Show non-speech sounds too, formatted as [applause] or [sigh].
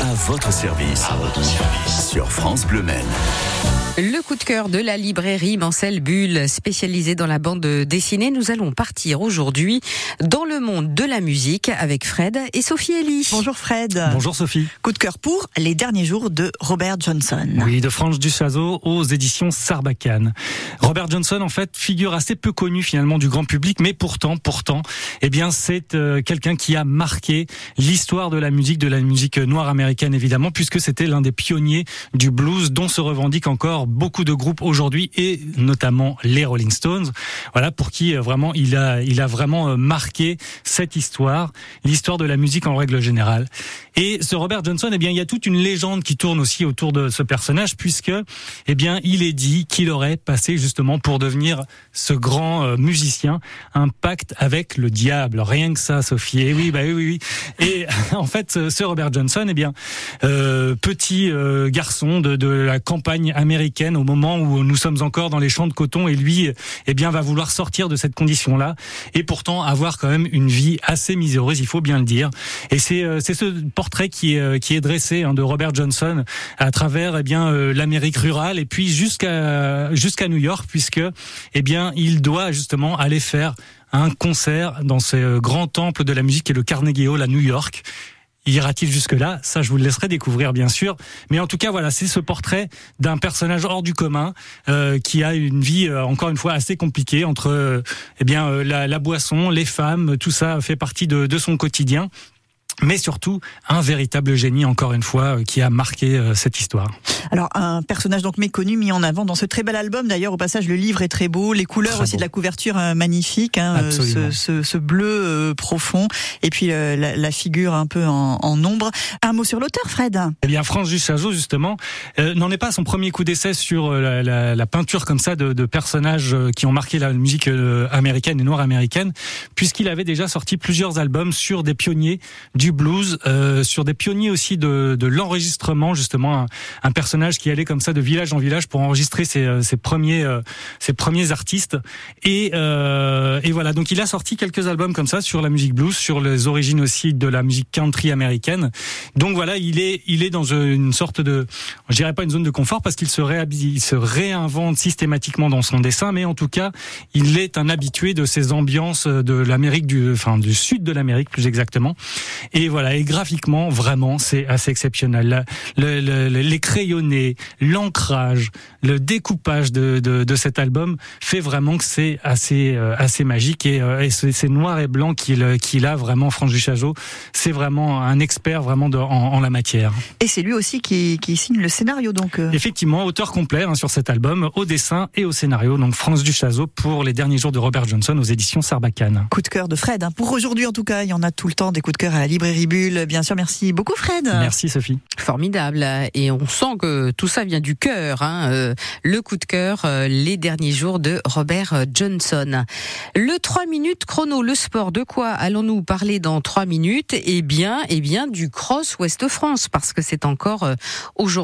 À votre service. À votre service. Sur France Bleu Maine. Le coup de cœur de la librairie Mancel Bulle, spécialisée dans la bande dessinée. Nous allons partir aujourd'hui dans le monde de la musique avec Fred et Sophie Ellie. Bonjour Fred. Bonjour Sophie. Coup de cœur pour les derniers jours de Robert Johnson. Oui, de Franche Duchazeau aux éditions Sarbacane. Robert Johnson, en fait, figure assez peu connue finalement du grand public, mais pourtant, pourtant, eh bien, c'est euh, quelqu'un qui a marqué l'histoire de la musique, de la musique noire américaine évidemment, puisque c'était l'un des pionniers du blues dont se revendique encore beaucoup de groupes aujourd'hui et notamment les Rolling Stones. Voilà pour qui euh, vraiment il a il a vraiment euh, marqué cette histoire, l'histoire de la musique en règle générale. Et ce Robert Johnson, eh bien il y a toute une légende qui tourne aussi autour de ce personnage puisque eh bien il est dit qu'il aurait passé justement pour devenir ce grand euh, musicien un pacte avec le diable. Rien que ça, Sophie. Et oui, bah oui, oui. oui. Et [laughs] en fait, ce Robert Johnson, eh bien euh, petit euh, garçon de, de la campagne américaine au moment où nous sommes encore dans les champs de coton et lui, eh bien, va vouloir sortir de cette condition-là et pourtant avoir quand même une vie assez miséreuse, il faut bien le dire. Et c'est euh, c'est ce qui est euh, qui est dressé hein, de Robert Johnson à travers eh bien euh, l'Amérique rurale et puis jusqu'à jusqu'à New York puisque eh bien il doit justement aller faire un concert dans ce grand temple de la musique qui est le Carnegie Hall à New York. Ira-t-il jusque-là? Ça, je vous le laisserai découvrir, bien sûr. Mais en tout cas, voilà, c'est ce portrait d'un personnage hors du commun euh, qui a une vie, euh, encore une fois, assez compliquée entre euh, eh bien euh, la, la, boisson, les femmes, tout ça fait partie de, de son quotidien mais surtout un véritable génie, encore une fois, euh, qui a marqué euh, cette histoire. Alors, un personnage donc méconnu, mis en avant dans ce très bel album. D'ailleurs, au passage, le livre est très beau, les couleurs très aussi beau. de la couverture euh, magnifique, hein, ce, ce, ce, bleu euh, profond, et puis euh, la, la, figure un peu en, en, ombre. Un mot sur l'auteur, Fred? Eh bien, France Duchazot, justement, euh, n'en est pas son premier coup d'essai sur la, la, la, peinture comme ça de, de, personnages qui ont marqué la musique américaine et noire américaine, puisqu'il avait déjà sorti plusieurs albums sur des pionniers du blues, euh, sur des pionniers aussi de, de l'enregistrement, justement, un, un, personnage qui allait comme ça de village en village pour enregistrer ses, euh, ses premiers, euh, ses premiers artistes. Et, euh, et voilà, donc il a sorti quelques albums comme ça sur la musique blues, sur les origines aussi de la musique country américaine. Donc voilà, il est, il est dans une sorte de, je dirais pas une zone de confort parce qu'il se, il se réinvente systématiquement dans son dessin, mais en tout cas, il est un habitué de ces ambiances de l'Amérique du, enfin du sud de l'Amérique plus exactement. Voilà, et graphiquement, vraiment, c'est assez exceptionnel. Le, le, le, les crayonnés, l'ancrage, le découpage de, de, de, cet album fait vraiment que c'est assez, euh, assez magique et, euh, et c'est noir et blanc qu'il qu'il a vraiment, Franck Duchajot. C'est vraiment un expert vraiment de, en, en, la matière. Et c'est lui aussi qui, qui, signe le scénario, donc. Euh... Effectivement, auteur complet hein, sur cet album, au dessin et au scénario. Donc France Duchazot pour les derniers jours de Robert Johnson aux éditions Sarbacane. Coup de cœur de Fred. Hein. Pour aujourd'hui, en tout cas, il y en a tout le temps des coups de cœur à la librairie Bulle. Bien sûr, merci beaucoup, Fred. Merci, Sophie. Formidable. Et on sent que tout ça vient du cœur. Hein. Euh, le coup de cœur, euh, les derniers jours de Robert Johnson. Le 3 minutes chrono, le sport. De quoi allons-nous parler dans 3 minutes? Eh bien, eh bien, du Cross Ouest France, parce que c'est encore euh, aujourd'hui